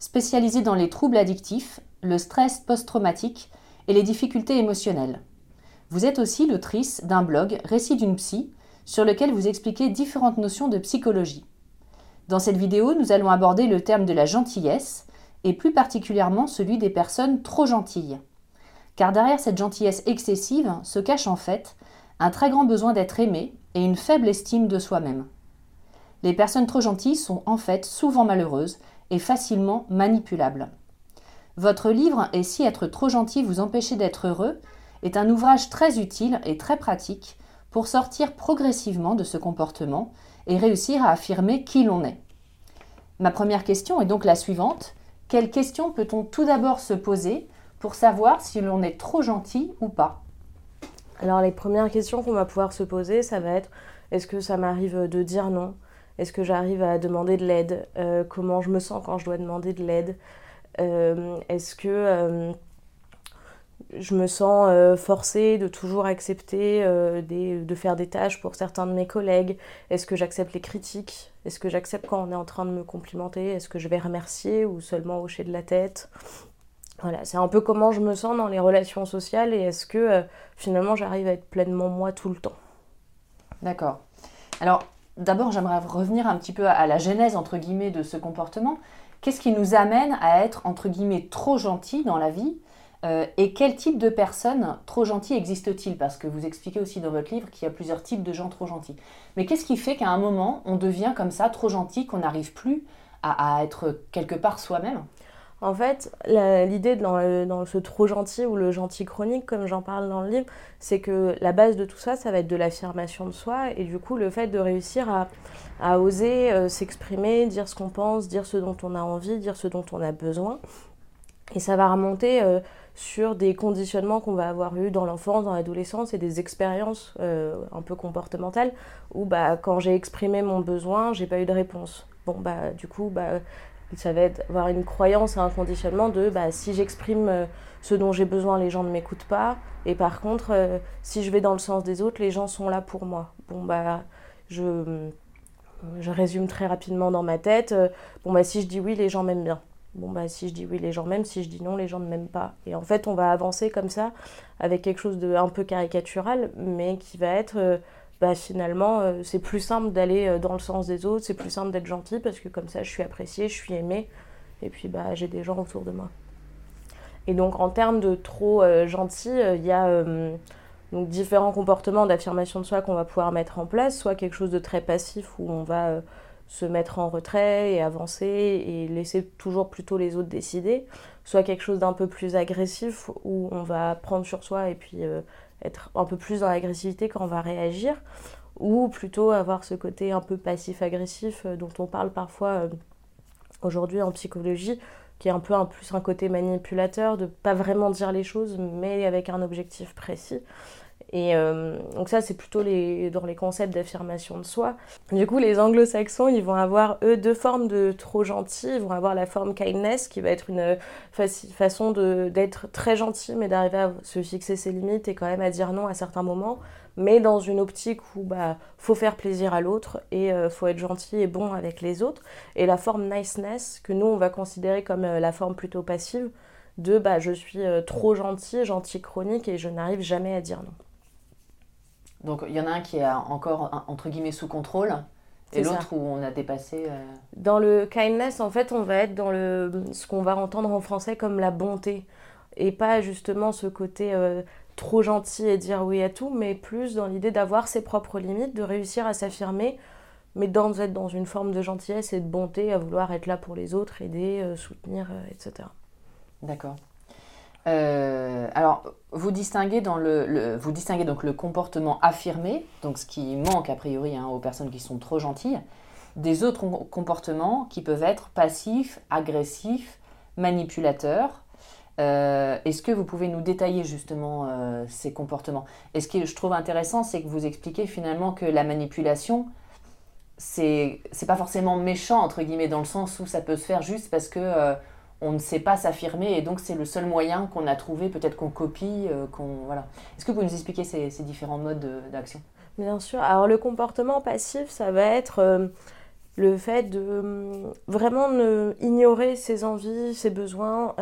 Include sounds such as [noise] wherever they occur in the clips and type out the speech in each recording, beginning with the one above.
spécialisée dans les troubles addictifs, le stress post-traumatique et les difficultés émotionnelles. Vous êtes aussi l'autrice d'un blog Récit d'une psy, sur lequel vous expliquez différentes notions de psychologie. Dans cette vidéo, nous allons aborder le terme de la gentillesse, et plus particulièrement celui des personnes trop gentilles. Car derrière cette gentillesse excessive se cache en fait un très grand besoin d'être aimé et une faible estime de soi-même. Les personnes trop gentilles sont en fait souvent malheureuses et facilement manipulables. Votre livre Et si être trop gentil vous empêchait d'être heureux est un ouvrage très utile et très pratique pour sortir progressivement de ce comportement et réussir à affirmer qui l'on est. Ma première question est donc la suivante. Quelles questions peut-on tout d'abord se poser pour savoir si l'on est trop gentil ou pas? Alors les premières questions qu'on va pouvoir se poser, ça va être est-ce que ça m'arrive de dire non? Est-ce que j'arrive à demander de l'aide? Euh, Comment je me sens quand je dois demander de l'aide? Euh, Est-ce que euh, je me sens forcée de toujours accepter de faire des tâches pour certains de mes collègues? Est-ce que j'accepte les critiques? Est-ce que j'accepte quand on est en train de me complimenter? Est-ce que je vais remercier ou seulement hocher de la tête? Voilà, c'est un peu comment je me sens dans les relations sociales et est-ce que finalement j'arrive à être pleinement moi tout le temps. D'accord. Alors, d'abord, j'aimerais revenir un petit peu à la genèse, de ce comportement. Qu'est-ce qui nous amène à être, entre guillemets, trop gentil dans la vie Euh, Et quel type de personnes trop gentilles existe-t-il Parce que vous expliquez aussi dans votre livre qu'il y a plusieurs types de gens trop gentils. Mais qu'est-ce qui fait qu'à un moment, on devient comme ça, trop gentil, qu'on n'arrive plus à être quelque part soi-même? En fait, l'idée dans, ce trop gentil ou le gentil chronique, comme j'en parle dans le livre, c'est que la base de tout ça, ça va être de l'affirmation de soi et du coup le fait de réussir à, à oser euh, s'exprimer, dire ce qu'on pense, dire ce dont on a envie, dire ce dont on a besoin. Et ça va remonter euh, sur des conditionnements qu'on va avoir eus dans l'enfance, dans l'adolescence et des expériences euh, un peu comportementales où bah, quand j'ai exprimé mon besoin, j'ai pas eu de réponse. Bon, bah, du coup, bah, ça va être avoir une croyance et un conditionnement de bah, si j'exprime euh, ce dont j'ai besoin, les gens ne m'écoutent pas. Et par contre, euh, si je vais dans le sens des autres, les gens sont là pour moi. Bon, bah, je, je résume très rapidement dans ma tête. euh, bon, bah, si je dis oui, les gens m'aiment bien. Bon, bah, si je dis oui, les gens m'aiment. Si je dis non, les gens ne m'aiment pas. Et en fait, on va avancer comme ça avec quelque chose de un peu caricatural, mais qui va être. Bah, finalement, euh, c'est plus simple d'aller euh, dans le sens des autres, c'est plus simple d'être gentil parce que comme ça, je suis appréciée, je suis aimée, et puis bah, j'ai des gens autour de moi. Et donc, en termes de trop euh, gentil, il y a donc, différents comportements d'affirmation de soi qu'on va pouvoir mettre en place, soit quelque chose de très passif où on va se mettre en retrait et avancer et laisser toujours plutôt les autres décider, soit quelque chose d'un peu plus agressif où on va prendre sur soi et puis être un peu plus dans l'agressivité quand on va réagir, ou plutôt avoir ce côté un peu passif-agressif euh, dont on parle parfois euh, aujourd'hui en psychologie, qui est un peu un plus un côté manipulateur, de pas vraiment dire les choses, mais avec un objectif précis. Et euh, donc ça, c'est plutôt dans les concepts d'affirmation de soi. Du coup, les anglo-saxons, ils vont avoir, eux, deux formes de trop gentil. Ils vont avoir la forme kindness, qui va être une façon d'être très gentil, mais d'arriver à se fixer ses limites et quand même à dire non à certains moments. Mais dans une optique où bah faut faire plaisir à l'autre et euh, faut être gentil et bon avec les autres. Et la forme niceness, que nous, on va considérer comme euh, la forme plutôt passive, de bah, je suis trop gentil, gentil chronique et je n'arrive jamais à dire non. Donc il y en a un qui est encore entre guillemets sous contrôle et l'autre où on a dépassé. Euh, dans le kindness, en fait, on va être dans le ce qu'on va entendre en français comme la bonté et pas justement ce côté euh, trop gentil et dire oui à tout, mais plus dans l'idée d'avoir ses propres limites, de réussir à s'affirmer, mais d'être dans une forme de gentillesse et de bonté, à vouloir être là pour les autres, aider, euh, soutenir, etc. D'accord. Euh, alors, vous distinguez, le, donc le comportement affirmé, donc ce qui manque a priori hein, aux personnes qui sont trop gentilles, des autres comportements qui peuvent être passifs, agressifs, manipulateurs. Euh, est-ce que vous pouvez nous détailler justement euh, ces comportements? Et ce que je trouve intéressant, c'est que vous expliquez finalement que la manipulation, c'est pas forcément méchant, entre guillemets, dans le sens où ça peut se faire juste parce que on ne sait pas s'affirmer et donc c'est le seul moyen qu'on a trouvé, peut-être qu'on copie, euh, qu'on voilà. Est-ce que vous nous expliquer ces, différents modes d'action? Bien sûr. Alors le comportement passif, ça va être euh, le fait de euh, vraiment ignorer ses envies, ses besoins,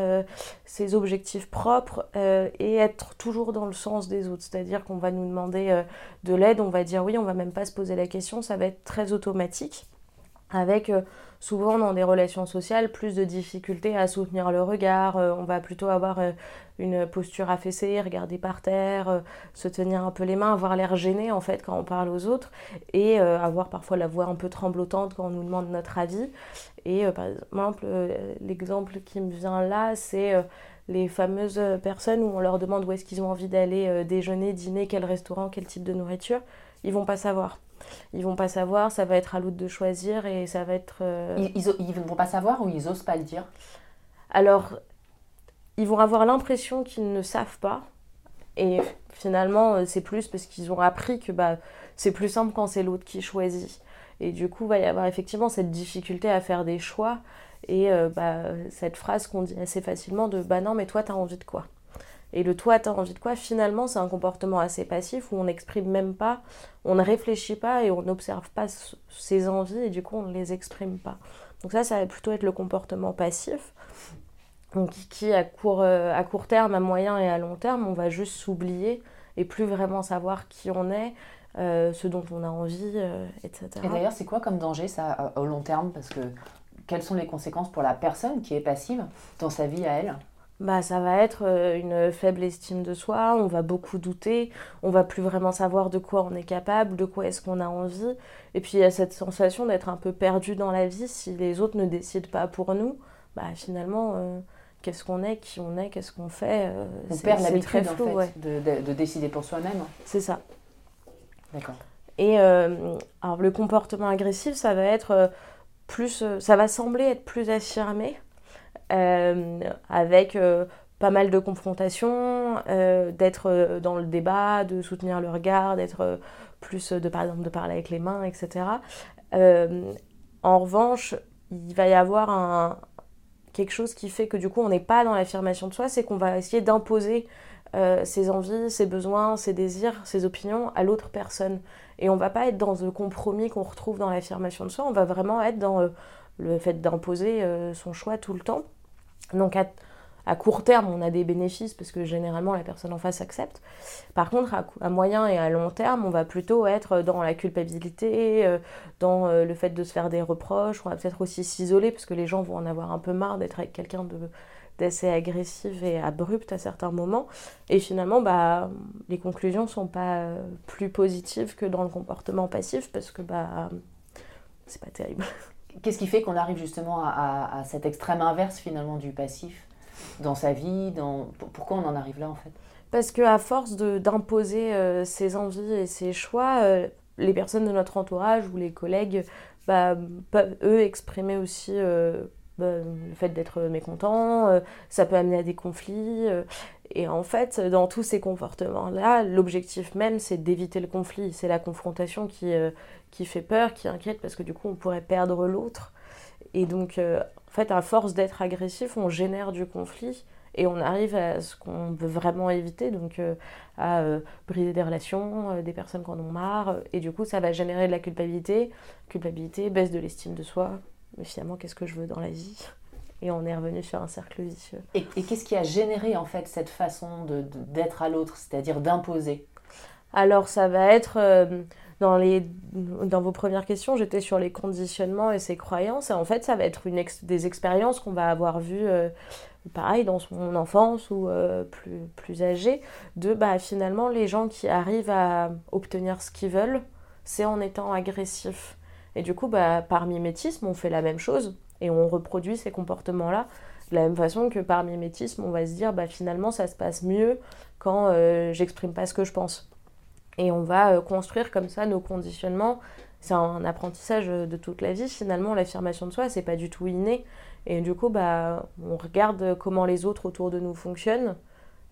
ses objectifs propres et être toujours dans le sens des autres. C'est-à-dire qu'on va nous demander de l'aide, on va dire oui, on va même pas se poser la question, ça va être très automatique avec souvent dans des relations sociales plus de difficultés à soutenir le regard. Euh, on va plutôt avoir euh, une posture affaissée, regarder par terre, euh, se tenir un peu les mains, avoir l'air gêné en fait quand on parle aux autres et avoir parfois la voix un peu tremblotante quand on nous demande notre avis. Et par exemple, l'exemple qui me vient là, c'est les fameuses personnes où on leur demande où est-ce qu'ils ont envie d'aller déjeuner, dîner, quel restaurant, quel type de nourriture. Ils vont pas savoir ils vont pas savoir, ça va être à l'autre de choisir et ça va être. Euh, ils, ils, vont pas savoir ou ils osent pas le dire? Alors, ils vont avoir l'impression qu'ils ne savent pas. Et finalement, euh, c'est plus parce qu'ils ont appris que bah, c'est plus simple quand c'est l'autre qui choisit. Et du coup, il va y avoir effectivement cette difficulté à faire des choix et euh, bah, cette phrase qu'on dit assez facilement de bah non, mais toi, tu as envie de quoi? Et le toi, t'as envie de quoi? Finalement, c'est un comportement assez passif où on n'exprime même pas, on ne réfléchit pas et on n'observe pas ses envies et du coup, on ne les exprime pas. Donc ça, ça va plutôt être le comportement passif. Donc qui, à court, euh, à court terme, à moyen et à long terme, on va juste s'oublier et plus vraiment savoir qui on est, euh, ce dont on a envie, euh, etc. Et d'ailleurs, c'est quoi comme danger ça au long terme? Parce que quelles sont les conséquences pour la personne qui est passive dans sa vie à elle? Bah, ça va être euh, une faible estime de soi, on va beaucoup douter, on va plus vraiment savoir de quoi on est capable, de quoi est-ce qu'on a envie. Et puis il y a cette sensation d'être un peu perdu dans la vie si les autres ne décident pas pour nous. Bah, finalement, euh, qu'est-ce qu'on est, qui on est, qu'est-ce qu'on fait euh, On perd l'habitude en fait, de, de, décider pour soi-même. C'est ça. D'accord. Et alors le comportement agressif, ça va être plus, ça va sembler être plus affirmé euh, avec euh, pas mal de confrontations, euh, d'être dans le débat, de soutenir le regard, d'être plus de par exemple de parler avec les mains, etc. en revanche, il va y avoir un, quelque chose qui fait que du coup on n'est pas dans l'affirmation de soi, c'est qu'on va essayer d'imposer ses envies, ses besoins, ses désirs, ses opinions à l'autre personne. Et on va pas être dans le compromis qu'on retrouve dans l'affirmation de soi, on va vraiment être dans le fait d'imposer son choix tout le temps. Donc à, court terme, on a des bénéfices parce que généralement la personne en face accepte. Par contre, à, moyen et à long terme, on va plutôt être dans la culpabilité, euh, dans euh, le fait de se faire des reproches. On va peut-être aussi s'isoler parce que les gens vont en avoir un peu marre d'être avec quelqu'un d'assez agressif et abrupt à certains moments. Et finalement, bah, les conclusions sont pas euh, plus positives que dans le comportement passif parce que bah, c'est pas terrible. [laughs] Qu'est-ce qui fait qu'on arrive justement à, cet extrême inverse finalement du passif dans sa vie dans... Pourquoi on en arrive là en fait? Parce qu'à force d'imposer euh, ses envies et ses choix, euh, les personnes de notre entourage ou les collègues bah, peuvent eux exprimer aussi euh, bah, le fait d'être mécontents, ça peut amener à des conflits. Et en fait, dans tous ces comportements-là, l'objectif même, c'est d'éviter le conflit. C'est la confrontation qui, euh, fait peur, qui inquiète, parce que du coup, on pourrait perdre l'autre. Et donc, euh, en fait, à force d'être agressif, on génère du conflit et on arrive à ce qu'on veut vraiment éviter, donc euh, à briser des relations, des personnes qui en ont marre. Et du coup, ça va générer de la culpabilité. Culpabilité, baisse de l'estime de soi. Mais finalement, qu'est-ce que je veux dans la vie? Et on est revenu sur un cercle vicieux. Et, qu'est-ce qui a généré en fait cette façon d'être à l'autre, c'est-à-dire d'imposer? Alors ça va être euh, dans, les, dans vos premières questions, j'étais sur les conditionnements et ses croyances. Et en fait, ça va être une des expériences qu'on va avoir vues, euh, pareil, dans son enfance ou euh, plus, plus âgé, de bah, finalement les gens qui arrivent à obtenir ce qu'ils veulent, c'est en étant agressifs. Et du coup, bah, par mimétisme, on fait la même chose et on reproduit ces comportements-là. De la même façon que par mimétisme, on va se dire bah, finalement ça se passe mieux quand euh, j'exprime pas ce que je pense. Et on va euh, construire comme ça nos conditionnements. C'est un apprentissage de toute la vie. Finalement, l'affirmation de soi, c'est pas du tout inné. Et du coup, bah, on regarde comment les autres autour de nous fonctionnent.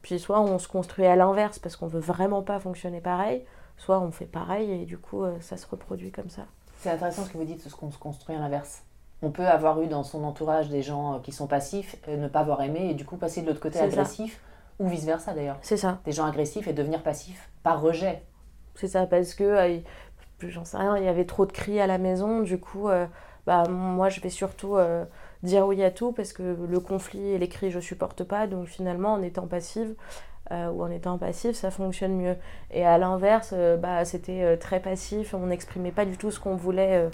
Puis soit on se construit à l'inverse parce qu'on veut vraiment pas fonctionner pareil, soit on fait pareil et du coup, euh, ça se reproduit comme ça. C'est intéressant ce que vous dites, ce qu'on se construit à l'inverse. On peut avoir eu dans son entourage des gens euh, qui sont passifs, et ne pas avoir aimé et du coup passer de l'autre côté agressif, ou vice-versa d'ailleurs. C'est ça. Des gens agressifs et devenir passifs par rejet. C'est ça, parce que, euh, j'en sais rien, il y avait trop de cris à la maison, du coup, euh, bah, moi je vais surtout dire oui à tout parce que le conflit et les cris je supporte pas, donc finalement en étant passive, euh, ou en étant passif, ça fonctionne mieux. Et à l'inverse, euh, bah, c'était euh, très passif, on n'exprimait pas du tout ce qu'on voulait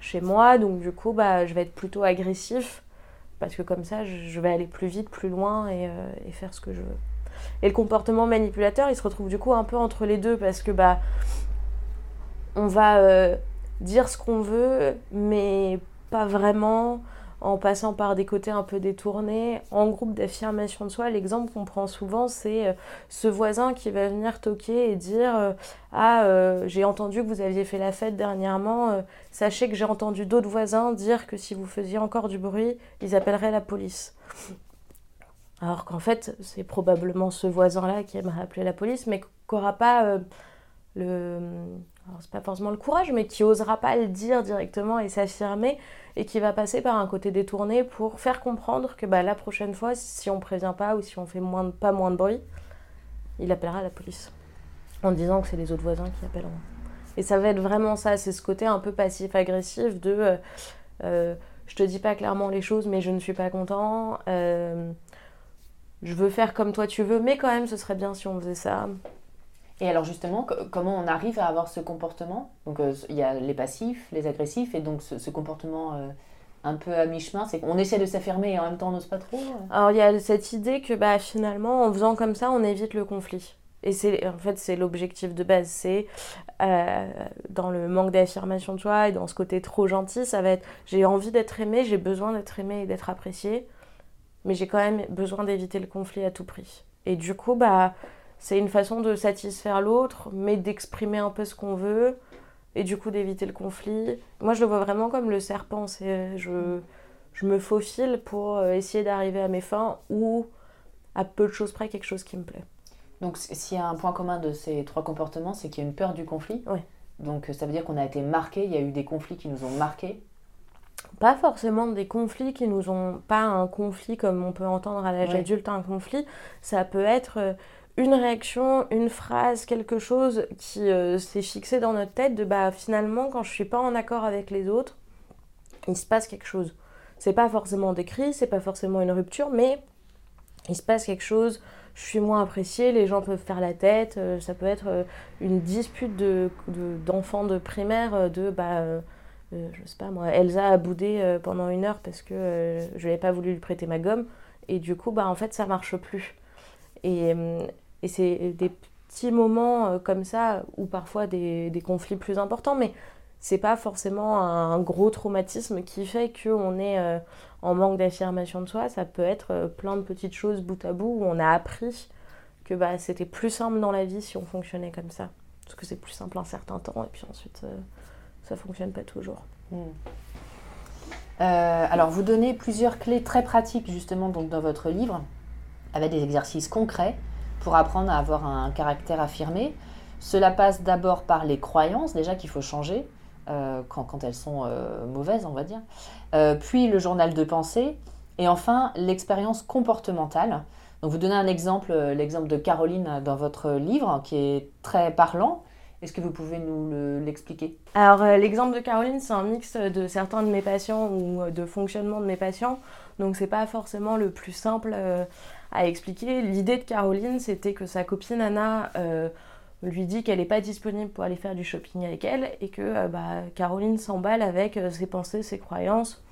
chez moi, donc du coup, bah, je vais être plutôt agressif, parce que comme ça, je vais aller plus vite, plus loin et, et, faire ce que je veux. Et le comportement manipulateur, il se retrouve du coup un peu entre les deux, parce que bah, on va dire ce qu'on veut, mais pas vraiment en passant par des côtés un peu détournés. En groupe d'affirmation de soi, l'exemple qu'on prend souvent, c'est euh, ce voisin qui va venir toquer et dire euh, Ah, euh, j'ai entendu que vous aviez fait la fête dernièrement, sachez que j'ai entendu d'autres voisins dire que si vous faisiez encore du bruit, ils appelleraient la police. Alors qu'en fait, c'est probablement ce voisin-là qui aimerait appeler la police, mais qui n'aura pas le c'est pas forcément le courage, mais qui osera pas le dire directement et s'affirmer, et qui va passer par un côté détourné pour faire comprendre que bah, la prochaine fois, si on prévient pas ou si on fait moins pas moins de bruit, il appellera la police. En disant que c'est les autres voisins qui appelleront. Et ça va être vraiment ça, c'est ce côté un peu passif-agressif de euh, euh, je te dis pas clairement les choses, mais je ne suis pas content. Euh, je veux faire comme toi tu veux, mais quand même ce serait bien si on faisait ça. Et alors justement, comment on arrive à avoir ce comportement? Donc euh, il y a les passifs, les agressifs, et donc ce, comportement euh, un peu à mi-chemin, c'est qu'on essaie de s'affirmer et en même temps on n'ose pas trop euh? Alors il y a cette idée que bah, finalement, en faisant comme ça, on évite le conflit. Et c'est en fait c'est l'objectif de base, c'est dans le manque d'affirmation de soi et dans ce côté trop gentil, ça va être j'ai envie d'être aimé, j'ai besoin d'être aimé et d'être apprécié, mais j'ai quand même besoin d'éviter le conflit à tout prix. Et du coup, bah c'est une façon de satisfaire l'autre, mais d'exprimer un peu ce qu'on veut et du coup d'éviter le conflit. Moi, je le vois vraiment comme le serpent. C'est je, je me faufile pour euh, essayer d'arriver à mes fins ou à peu de choses près quelque chose qui me plaît. Donc, s'il y a un point commun de ces trois comportements, c'est qu'il y a une peur du conflit. Oui. Donc, ça veut dire qu'on a été marqué, il y a eu des conflits qui nous ont marqués. Pas forcément des conflits qui nous ont. Pas un conflit comme on peut entendre à l'âge adulte, un conflit. Ça peut être euh, une réaction, une phrase, quelque chose qui euh, s'est fixé dans notre tête de bah finalement quand je suis pas en accord avec les autres, il se passe quelque chose. C'est pas forcément des cris, c'est pas forcément une rupture, mais il se passe quelque chose, je suis moins appréciée, les gens peuvent faire la tête, euh, ça peut être euh, une dispute de, d'enfants de, primaire de bah je sais pas moi, Elsa a boudé pendant une heure parce que je n'avais pas voulu lui prêter ma gomme et du coup bah en fait ça marche plus. Et c'est des petits moments euh, comme ça, ou parfois des, conflits plus importants, mais c'est pas forcément un gros traumatisme qui fait qu'on est euh, en manque d'affirmation de soi. Ça peut être euh, plein de petites choses bout à bout où on a appris que bah, c'était plus simple dans la vie si on fonctionnait comme ça. Parce que c'est plus simple un certain temps et puis ensuite ça fonctionne pas toujours. Hmm. alors vous donnez plusieurs clés très pratiques justement donc, dans votre livre avec des exercices concrets pour apprendre à avoir un caractère affirmé. Cela passe d'abord par les croyances, déjà qu'il faut changer euh, quand, elles sont euh, mauvaises, on va dire. Euh, puis le journal de pensée. Et enfin, l'expérience comportementale. Donc vous donnez un exemple, l'exemple de Caroline dans votre livre, qui est très parlant. Est-ce que vous pouvez nous l'expliquer? Alors l'exemple de Caroline, c'est un mix de certains de mes patients ou de fonctionnement de mes patients. Donc c'est pas forcément le plus simple à expliquer. L'idée de Caroline, c'était que sa copine Anna lui dit qu'elle n'est pas disponible pour aller faire du shopping avec elle et que euh, bah, Caroline s'emballe avec euh, ses pensées, ses croyances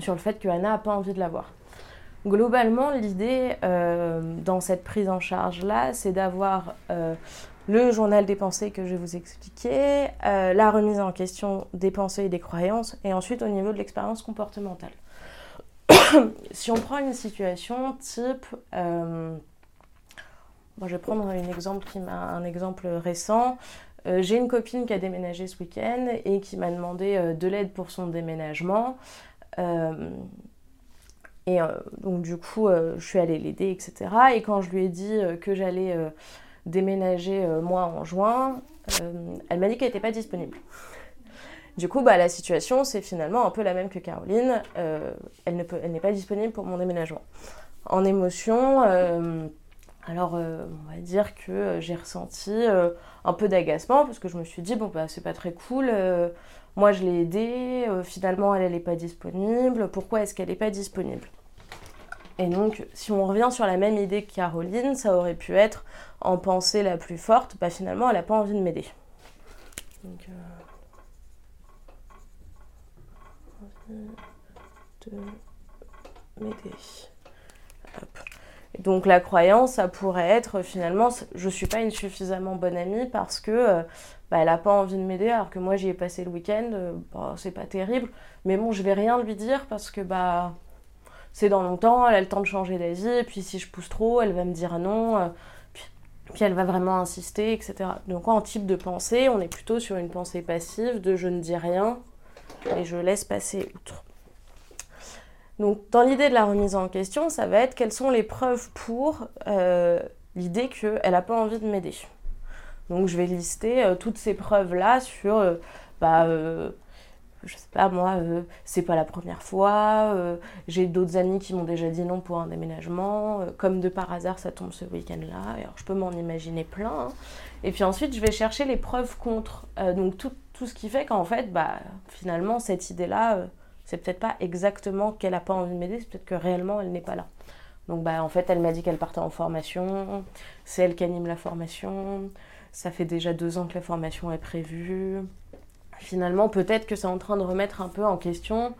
sur le fait que Anna n'a pas envie de la voir. Globalement, l'idée euh, dans cette prise en charge-là, c'est d'avoir le journal des pensées que je vais vous expliquer, la remise en question des pensées et des croyances, et ensuite au niveau de l'expérience comportementale. [coughs] si on prend une situation type je vais prendre un exemple, qui un exemple récent. Euh, j'ai une copine qui a déménagé ce week-end et qui m'a demandé euh, de l'aide pour son déménagement. Euh, et donc du coup, je suis allée l'aider, etc. Et quand je lui ai dit que j'allais déménager moi en juin, elle m'a dit qu'elle n'était pas disponible. Du coup, bah, la situation, c'est finalement un peu la même que Caroline. elle n'est pas disponible pour mon déménagement. En émotion, alors, euh, on va dire que euh, j'ai ressenti euh, un peu d'agacement parce que je me suis dit, bon, bah, c'est pas très cool. moi, je l'ai aidée. finalement, elle, n'est pas disponible. Pourquoi est-ce qu'elle n'est pas disponible? Et donc, si on revient sur la même idée que Caroline, ça aurait pu être en pensée la plus forte, bah, finalement, elle n'a pas envie de m'aider. De m'aider. Donc la croyance, ça pourrait être finalement, je suis pas une suffisamment bonne amie parce que euh, bah, elle a pas envie de m'aider alors que moi j'y ai passé le week-end, euh, bah, c'est pas terrible, mais bon je vais rien lui dire parce que bah c'est dans longtemps, elle a le temps de changer d'avis et puis si je pousse trop, elle va me dire non, euh, puis, puis, elle va vraiment insister, etc. Donc en type de pensée, on est plutôt sur une pensée passive de je ne dis rien et je laisse passer outre. Donc dans l'idée de la remise en question, ça va être quelles sont les preuves pour euh, l'idée qu'elle n'a pas envie de m'aider. Donc je vais lister euh, toutes ces preuves-là sur, euh, bah, je sais pas moi, c'est pas la première fois, j'ai d'autres amis qui m'ont déjà dit non pour un déménagement, comme de par hasard ça tombe ce week-end-là, alors je peux m'en imaginer plein. Hein. Et puis ensuite je vais chercher les preuves contre, donc tout, tout, ce qui fait qu'en fait, bah, finalement cette idée-là c'est peut-être pas exactement qu'elle n'a pas envie de m'aider, c'est peut-être que réellement elle n'est pas là. Donc bah en fait elle m'a dit qu'elle partait en formation, c'est elle qui anime la formation, ça fait déjà deux ans que la formation est prévue. Finalement peut-être que c'est en train de remettre un peu en question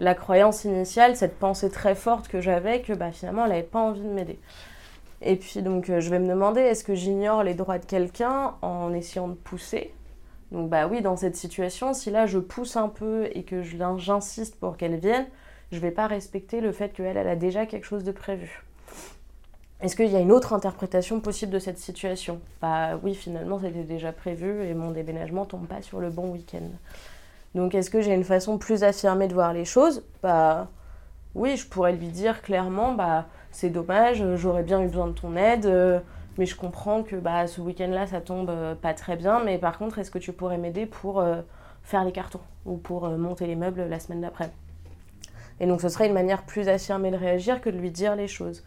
la croyance initiale, cette pensée très forte que j'avais que bah, finalement elle n'avait pas envie de m'aider. Et puis donc je vais me demander est-ce que j'ignore les droits de quelqu'un en essayant de pousser donc bah oui, dans cette situation, si là je pousse un peu et que j'insiste pour qu'elle vienne, je vais pas respecter le fait qu'elle elle a déjà quelque chose de prévu. Est-ce qu'il y a une autre interprétation possible de cette situation? Bah oui, finalement c'était déjà prévu et mon déménagement tombe pas sur le bon week-end. Donc est-ce que j'ai une façon plus affirmée de voir les choses? Bah oui, je pourrais lui dire clairement, bah c'est dommage, j'aurais bien eu besoin de ton aide. Euh, mais je comprends que bah, ce week-end-là, ça tombe euh, pas très bien. Mais par contre, est-ce que tu pourrais m'aider pour euh, faire les cartons ou pour euh, monter les meubles la semaine d'après? Et donc, ce serait une manière plus affirmée de réagir que de lui dire les choses.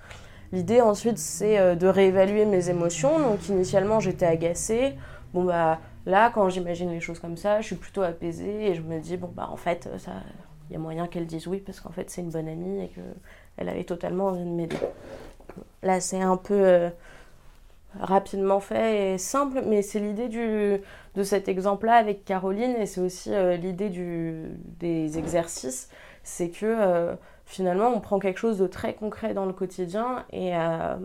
L'idée ensuite, c'est de réévaluer mes émotions. Donc, initialement, j'étais agacée. Bon, bah là, quand j'imagine les choses comme ça, je suis plutôt apaisée et je me dis, bon, bah en fait, ça. Il y a moyen qu'elle dise oui parce qu'en fait c'est une bonne amie et qu'elle avait totalement envie de m'aider. Là c'est un peu rapidement fait et simple, mais c'est l'idée de cet exemple-là avec Caroline et c'est aussi euh, l'idée des exercices, c'est que euh, finalement on prend quelque chose de très concret dans le quotidien et euh,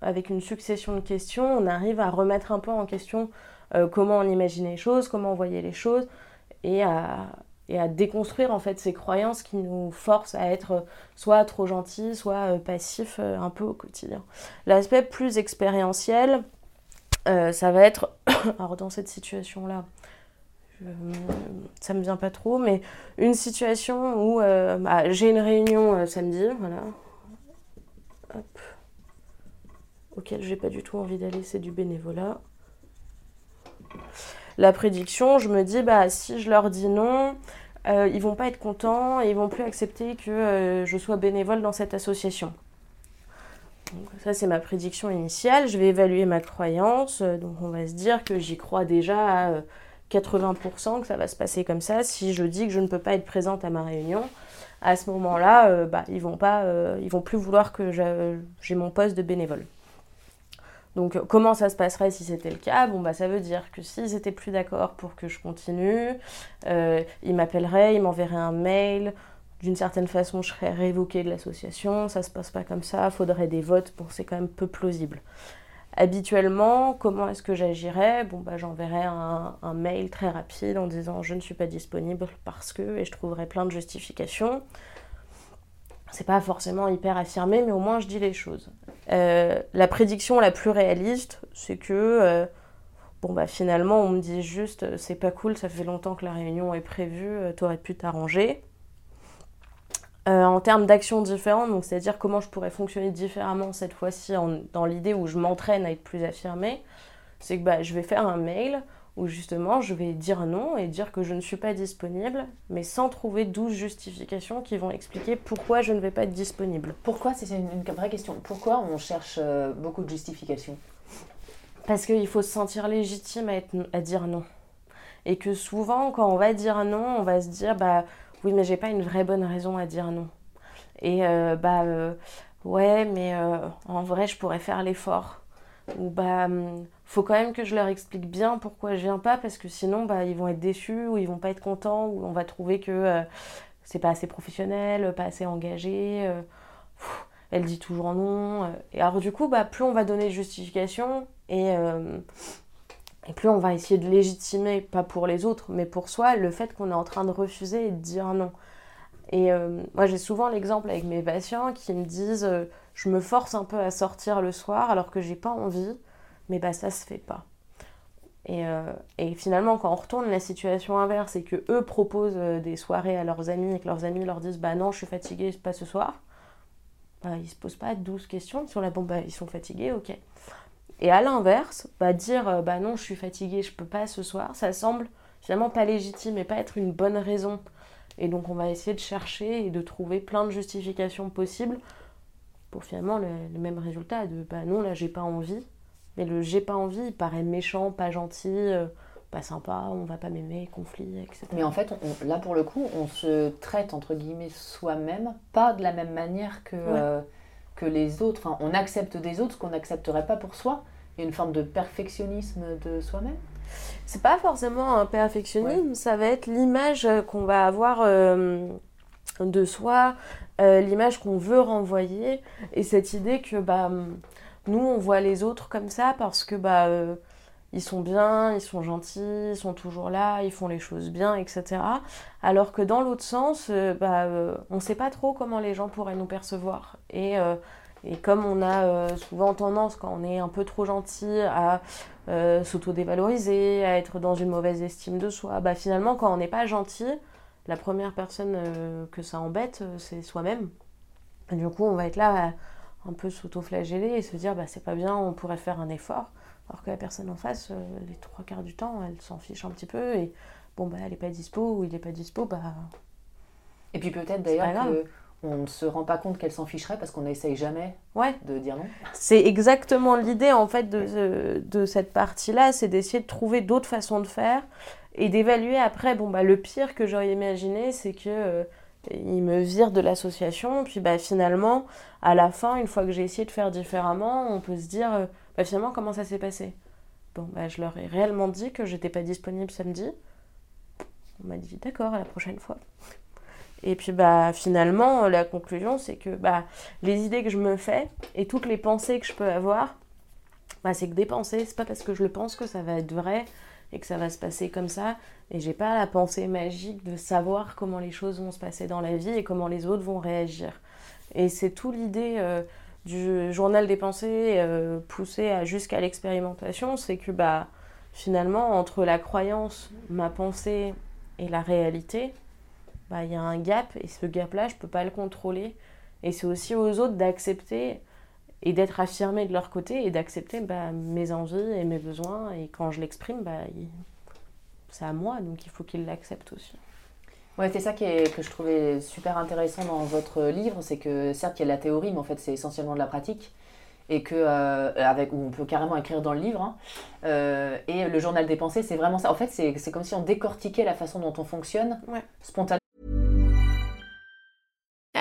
avec une succession de questions, on arrive à remettre un peu en question comment on imagine les choses, comment on voyait les choses et à, et à déconstruire en fait ces croyances qui nous forcent à être soit trop gentils, soit euh, passifs euh, un peu au quotidien. L'aspect plus expérientiel, euh, ça va être, [coughs] alors dans cette situation-là, ça me vient pas trop, mais une situation où bah, j'ai une réunion samedi, voilà. auquel j'ai pas du tout envie d'aller, c'est du bénévolat. La prédiction, je me dis, bah, si je leur dis non, euh, ils vont pas être contents et ils vont plus accepter que euh, je sois bénévole dans cette association. Donc, ça, c'est ma prédiction initiale. Je vais évaluer ma croyance. Donc, on va se dire que j'y crois déjà à 80% que ça va se passer comme ça. Si je dis que je ne peux pas être présente à ma réunion, à ce moment-là, euh, bah, ils vont pas, euh, ils vont plus vouloir que j'ai mon poste de bénévole. Donc comment ça se passerait si c'était le cas? Bon bah ça veut dire que s'ils étaient plus d'accord pour que je continue, euh, ils m'appelleraient, ils m'enverraient un mail. D'une certaine façon, je serais révoquée de l'association. Ça se passe pas comme ça. Faudrait des votes. Bon, c'est quand même peu plausible. Habituellement, comment est-ce que j'agirais? Bon, bah, j'enverrais un, mail très rapide en disant je ne suis pas disponible parce que, et je trouverais plein de justifications. C'est pas forcément hyper affirmé, mais au moins je dis les choses. Euh, la prédiction la plus réaliste, c'est que, euh, bon, bah, finalement, on me dit juste c'est pas cool, ça fait longtemps que la réunion est prévue, euh, t'aurais pu t'arranger. Euh, en termes d'actions différentes, donc c'est-à-dire comment je pourrais fonctionner différemment cette fois-ci dans l'idée où je m'entraîne à être plus affirmée, c'est que bah, je vais faire un mail où justement je vais dire non et dire que je ne suis pas disponible, mais sans trouver 12 justifications qui vont expliquer pourquoi je ne vais pas être disponible. Pourquoi C'est une, vraie question. Pourquoi on cherche euh, beaucoup de justifications? Parce qu'il faut se sentir légitime à, être, à dire non. Et que souvent, quand on va dire non, on va se dire bah oui, mais j'ai pas une vraie bonne raison à dire non. Et euh, bah euh, ouais, mais en vrai, je pourrais faire l'effort. Ou bah hum, faut quand même que je leur explique bien pourquoi je viens pas parce que sinon bah ils vont être déçus ou ils vont pas être contents ou on va trouver que c'est pas assez professionnel, pas assez engagé. elle dit toujours non. Et alors du coup, bah plus on va donner de justification et et plus on va essayer de légitimer, pas pour les autres, mais pour soi, le fait qu'on est en train de refuser et de dire non. Et euh, moi, j'ai souvent l'exemple avec mes patients qui me disent euh, Je me force un peu à sortir le soir alors que j'ai pas envie, mais bah ça se fait pas. Et, euh, et, finalement, quand on retourne la situation inverse et que eux proposent des soirées à leurs amis et que leurs amis leur disent Bah non, je suis fatiguée, pas ce soir, bah, ils se posent pas 12 questions. Ils sont là, bon, bah ils sont fatigués, ok. Et à l'inverse, bah, dire euh, bah non, je suis fatiguée, je peux pas ce soir, ça semble finalement pas légitime et pas être une bonne raison. Et donc on va essayer de chercher et de trouver plein de justifications possibles pour finalement le, même résultat de bah non, là j'ai pas envie. Mais le j'ai pas envie, il paraît méchant, pas gentil, euh, pas sympa, on va pas m'aimer, conflit, etc. Mais en fait, là pour le coup, on se traite entre guillemets soi-même, pas de la même manière que, euh, que les autres. Enfin, on accepte des autres ce qu'on n'accepterait pas pour soi. Il y a une forme de perfectionnisme de soi-même C'est pas forcément un perfectionnisme, ça va être l'image qu'on va avoir euh, de soi, euh, l'image qu'on veut renvoyer, et cette idée que bah, nous, on voit les autres comme ça parce que bah, euh, ils sont bien, ils sont gentils, ils sont toujours là, ils font les choses bien, etc. Alors que dans l'autre sens, bah, on ne sait pas trop comment les gens pourraient nous percevoir. Et et comme on a euh, souvent tendance, quand on est un peu trop gentil, à euh, s'auto-dévaloriser, à être dans une mauvaise estime de soi, bah finalement, quand on n'est pas gentil, la première personne euh, que ça embête, c'est soi-même. Du coup, on va être là un peu s'auto-flageller et se dire, bah c'est pas bien, on pourrait faire un effort. Alors que la personne en face, les trois quarts du temps, elle s'en fiche un petit peu et bon, bah elle n'est pas dispo ou il n'est pas dispo, bah. Et puis peut-être d'ailleurs que on ne se rend pas compte qu'elle s'en ficherait parce qu'on n'essaye jamais ouais. de dire non. C'est exactement l'idée en fait de, de cette partie-là, c'est d'essayer de trouver d'autres façons de faire et d'évaluer après. Bon bah le pire que j'aurais imaginé, c'est que euh, il me vire de l'association, puis bah finalement à la fin, une fois que j'ai essayé de faire différemment, on peut se dire euh, bah finalement comment ça s'est passé? Bon bah je leur ai réellement dit que j'étais pas disponible samedi. On m'a dit d'accord à la prochaine fois. Et puis bah finalement la conclusion c'est que bah les idées que je me fais et toutes les pensées que je peux avoir, bah, c'est que des pensées, c'est pas parce que je le pense que ça va être vrai et que ça va se passer comme ça. Et j'ai pas la pensée magique de savoir comment les choses vont se passer dans la vie et comment les autres vont réagir. Et c'est tout l'idée euh, du journal des pensées euh, poussé jusqu'à l'expérimentation, c'est que bah finalement entre la croyance, ma pensée et la réalité, bah, il y a un gap et ce gap-là, je ne peux pas le contrôler. Et c'est aussi aux autres d'accepter et d'être affirmé de leur côté et d'accepter bah, mes envies et mes besoins. Et quand je l'exprime, bah, c'est à moi, donc il faut qu'ils l'acceptent aussi. Ouais, c'est ça qui est, que je trouvais super intéressant dans votre livre, c'est que certes il y a la théorie, mais en fait c'est essentiellement de la pratique et que euh, avec où on peut carrément écrire dans le livre. Hein. Euh, et le journal des pensées, c'est vraiment ça. En fait, c'est comme si on décortiquait la façon dont on fonctionne ouais. spontanément.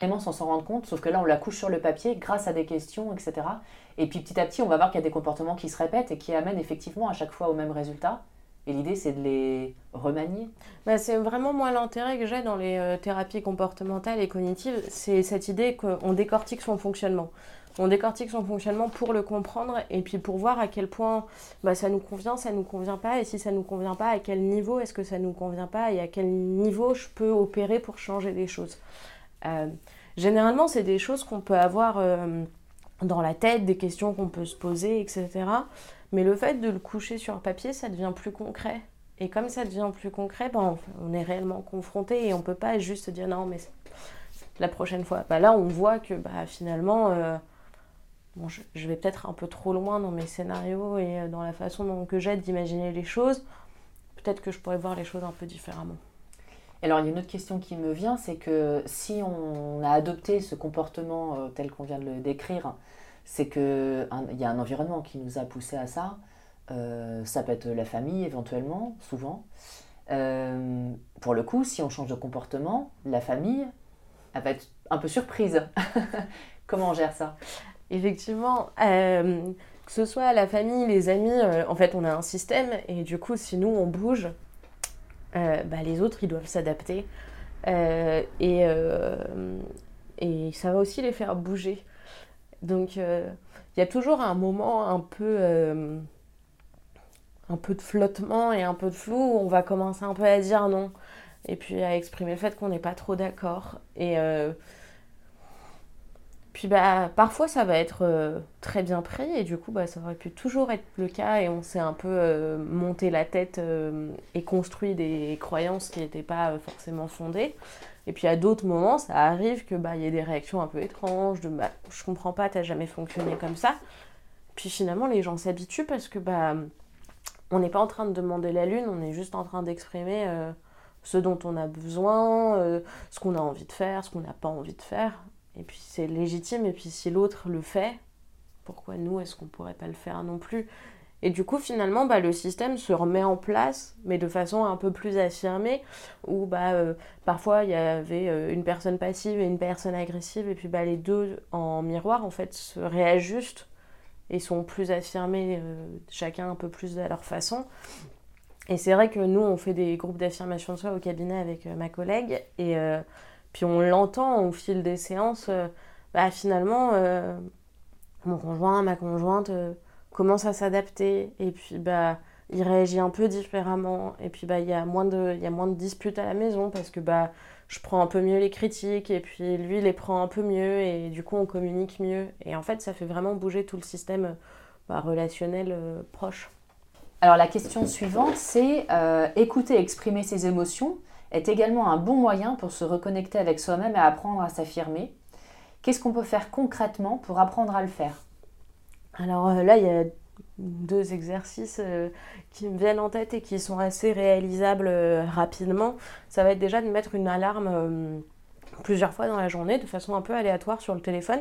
Vraiment sans s'en rendre compte, sauf que là, on la couche sur le papier grâce à des questions, etc. Et puis petit à petit, on va voir qu'il y a des comportements qui se répètent et qui amènent effectivement à chaque fois au même résultat. Et l'idée, c'est de les remanier bah, C'est vraiment moi l'intérêt que j'ai dans les euh, thérapies comportementales et cognitives, c'est cette idée qu'on décortique son fonctionnement. On décortique son fonctionnement pour le comprendre et puis pour voir à quel point bah, ça nous convient, ça nous convient pas, et si ça nous convient pas, à quel niveau est-ce que ça nous convient pas, et à quel niveau je peux opérer pour changer des choses. Euh, généralement, c'est des choses qu'on peut avoir euh, dans la tête, des questions qu'on peut se poser, etc. Mais le fait de le coucher sur papier, ça devient plus concret. Et comme ça devient plus concret, ben, on est réellement confronté et on peut pas juste dire non, mais la prochaine fois. Bah, là, on voit que bah, finalement, euh, je, vais peut-être un peu trop loin dans mes scénarios et dans la façon dont que j'ai d'imaginer les choses. Peut-être que je pourrais voir les choses un peu différemment. Alors, il y a une autre question qui me vient, c'est que si on a adopté ce comportement euh, tel qu'on vient de le décrire, c'est qu'il y a un environnement qui nous a poussé à ça. Euh, ça peut être la famille éventuellement, souvent. Euh, pour le coup, si on change de comportement, la famille, elle va être un peu surprise. [laughs] Comment on gère ça? Effectivement, que ce soit la famille, les amis, en fait, on a un système et du coup, si nous on bouge, bah, les autres ils doivent s'adapter et, et ça va aussi les faire bouger. Donc euh, il y a toujours un moment un peu, euh, un peu de flottement et un peu de flou où on va commencer un peu à dire non et puis à exprimer le fait qu'on n'est pas trop d'accord. Et euh, puis bah, parfois ça va être très bien pris et du coup bah, ça aurait pu toujours être le cas et on s'est un peu monté la tête et construit des croyances qui n'étaient pas forcément fondées. Et puis à d'autres moments, ça arrive que bah y ait des réactions un peu étranges, de bah, je comprends pas, t'as jamais fonctionné comme ça. Puis finalement, les gens s'habituent parce que bah on n'est pas en train de demander la lune, on est juste en train d'exprimer euh, ce dont on a besoin, euh, ce qu'on a envie de faire, ce qu'on n'a pas envie de faire. Et puis c'est légitime. Et puis si l'autre le fait, pourquoi nous est-ce qu'on pourrait pas le faire non plus? Et du coup, finalement, bah, le système se remet en place, mais de façon un peu plus affirmée, où bah, euh, parfois il y avait euh, une personne passive et une personne agressive, et puis bah, les deux en miroir, en fait, se réajustent et sont plus affirmés, euh, chacun un peu plus à leur façon. Et c'est vrai que nous, on fait des groupes d'affirmation de soi au cabinet avec ma collègue, et puis on l'entend au fil des séances, bah, finalement, mon conjoint, ma conjointe commence à s'adapter. Et puis bah il réagit un peu différemment. Et puis bah il y a moins de disputes à la maison parce que bah je prends un peu mieux les critiques et puis lui les prend un peu mieux et du coup on communique mieux. Et en fait ça fait vraiment bouger tout le système bah, relationnel euh, proche. Alors la question suivante c'est euh, écouter exprimer ses émotions est également un bon moyen pour se reconnecter avec soi-même et apprendre à s'affirmer. Qu'est-ce qu'on peut faire concrètement pour apprendre à le faire? Alors euh, là, il y a deux exercices euh, qui me viennent en tête et qui sont assez réalisables euh, rapidement. Ça va être déjà de mettre une alarme plusieurs fois dans la journée de façon un peu aléatoire sur le téléphone.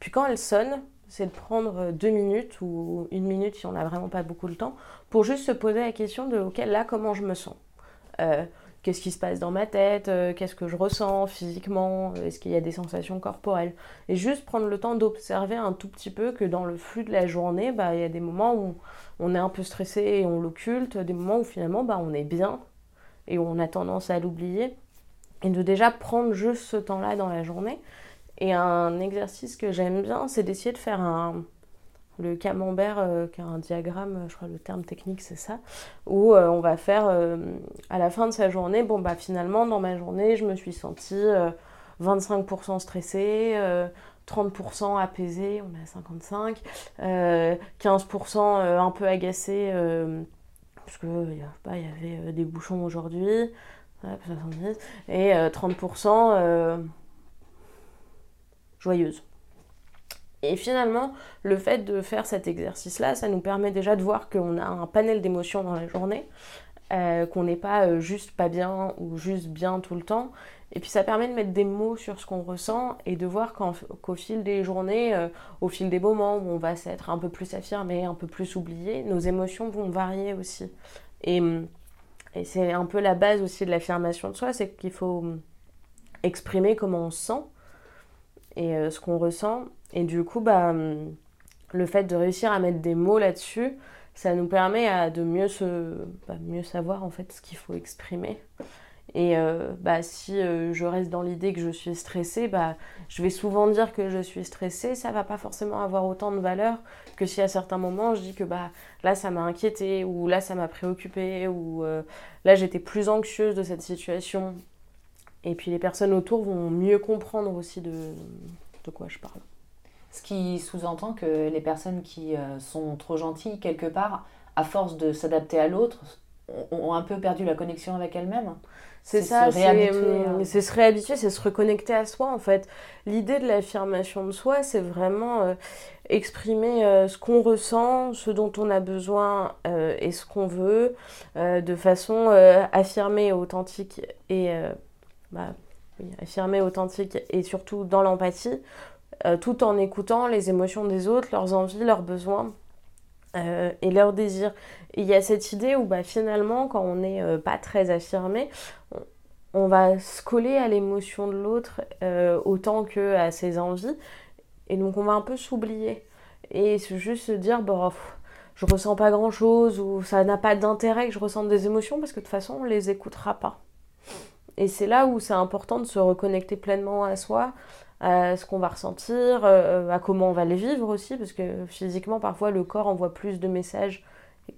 Puis quand elle sonne, c'est de prendre deux minutes ou une minute si on n'a vraiment pas beaucoup de temps pour juste se poser la question de ok là comment je me sens? Euh, qu'est-ce qui se passe dans ma tête, euh, qu'est-ce que je ressens physiquement, est-ce qu'il y a des sensations corporelles. Et juste prendre le temps d'observer un tout petit peu que dans le flux de la journée, bah, il y a des moments où on est un peu stressé et on l'occulte, des moments où finalement bah, on est bien et on a tendance à l'oublier. Et de déjà prendre juste ce temps-là dans la journée. Et un exercice que j'aime bien, c'est d'essayer de faire un, le camembert, euh, qui est un diagramme, je crois le terme technique c'est ça, où euh, on va faire euh, à la fin de sa journée, bon bah finalement dans ma journée je me suis sentie 25% stressée, 30% apaisée, on est à 55, 15% un peu agacée, parce qu'il y, y avait des bouchons aujourd'hui, et 30% joyeuse. Et finalement, le fait de faire cet exercice-là, ça nous permet déjà de voir qu'on a un panel d'émotions dans la journée, euh, qu'on n'est pas euh, juste pas bien ou juste bien tout le temps. Et puis ça permet de mettre des mots sur ce qu'on ressent et de voir qu'au fil des journées, euh, au fil des moments où on va s'être un peu plus affirmé, un peu plus oublié, nos émotions vont varier aussi. Et, et c'est un peu la base aussi de l'affirmation de soi, c'est qu'il faut exprimer comment on se sent et ce qu'on ressent et du coup, bah, hum, le fait de réussir à mettre des mots là-dessus, ça nous permet de mieux, se, bah, mieux savoir en fait ce qu'il faut exprimer. Et euh, bah, si euh, je reste dans l'idée que je suis stressée, bah, je vais souvent dire que je suis stressée. Ça va pas forcément avoir autant de valeur que si à certains moments je dis que bah, là ça m'a inquiété ou là ça m'a préoccupé ou euh, là j'étais plus anxieuse de cette situation. Et puis les personnes autour vont mieux comprendre aussi de, de quoi je parle. Ce qui sous-entend que les personnes qui euh, sont trop gentilles, quelque part, à force de s'adapter à l'autre, ont un peu perdu la connexion avec elles-mêmes. C'est ça, c'est se réhabituer, c'est se reconnecter à soi en fait. L'idée de l'affirmation de soi, c'est vraiment euh, exprimer euh, ce qu'on ressent, ce dont on a besoin et ce qu'on veut, de façon affirmée, authentique et bah, affirmée, authentique et surtout dans l'empathie euh, tout en écoutant les émotions des autres, leurs envies, leurs besoins euh, et leurs désirs. il y a cette idée où bah, finalement, quand on n'est euh, pas très affirmé, on, va se coller à l'émotion de l'autre autant que à ses envies. Et donc on va un peu s'oublier. Et juste se dire, bon, je ressens pas grand chose ou ça n'a pas d'intérêt que je ressente des émotions parce que de toute façon on les écoutera pas. Et c'est là où c'est important de se reconnecter pleinement à soi, à ce qu'on va ressentir, euh, à comment on va les vivre aussi, parce que physiquement, parfois, le corps envoie plus de messages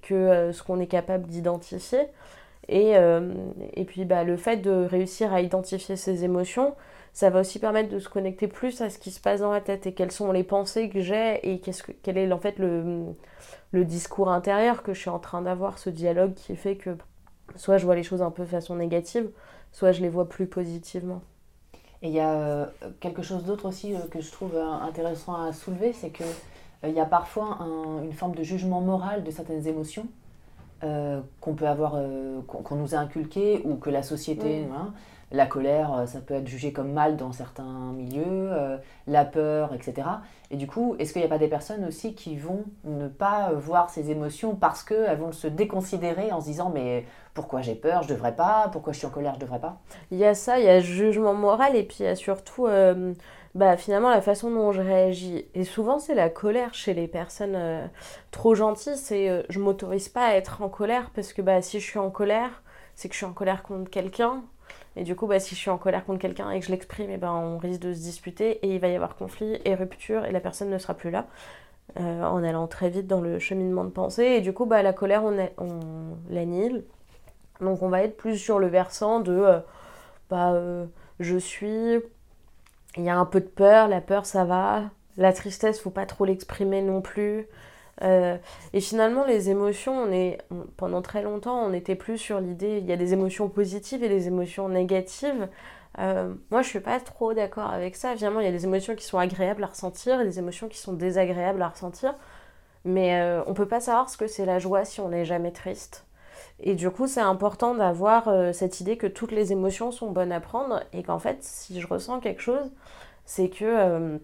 que euh, ce qu'on est capable d'identifier. Et, euh, et, puis, bah, le fait de réussir à identifier ses émotions, ça va aussi permettre de se connecter plus à ce qui se passe dans la tête et quelles sont les pensées que j'ai et qu'est-ce que, quel est en fait le, le discours intérieur que je suis en train d'avoir, ce dialogue qui fait que soit je vois les choses un peu de façon négative, soit je les vois plus positivement. Et il y a euh, quelque chose d'autre aussi euh, que je trouve euh, intéressant à soulever, c'est qu'il il y a parfois une forme de jugement moral de certaines émotions qu'on peut avoir, qu'on nous a inculquées ou que la société, hein, la colère, ça peut être jugé comme mal dans certains milieux, la peur, etc. Et du coup, est-ce qu'il n'y a pas des personnes aussi qui vont ne pas voir ces émotions parce qu'elles vont se déconsidérer en se disant mais pourquoi j'ai peur, je devrais pas, pourquoi je suis en colère, je devrais pas? Il y a ça, il y a jugement moral et puis il y a surtout euh, bah, finalement la façon dont je réagis. Et souvent c'est la colère chez les personnes euh, trop gentilles, c'est euh, je m'autorise pas à être en colère parce que bah, si je suis en colère, c'est que je suis en colère contre quelqu'un. Et du coup, bah, si je suis en colère contre quelqu'un et que je l'exprime, et ben, on risque de se disputer et il va y avoir conflit et rupture et la personne ne sera plus là. en allant très vite dans le cheminement de pensée. Et du coup, bah, la colère, on, l'annihile donc on va être plus sur le versant de euh, bah, euh, je suis, il y a un peu de peur, la peur ça va, la tristesse faut pas trop l'exprimer non plus. Euh, et finalement, les émotions, on est, pendant très longtemps, on était plus sur l'idée, il y a des émotions positives et des émotions négatives. moi, je suis pas trop d'accord avec ça. Finalement, il y a des émotions qui sont agréables à ressentir et des émotions qui sont désagréables à ressentir. Mais on peut pas savoir ce que c'est la joie si on n'est jamais triste. Et du coup, c'est important d'avoir cette idée que toutes les émotions sont bonnes à prendre et qu'en fait, si je ressens quelque chose, c'est que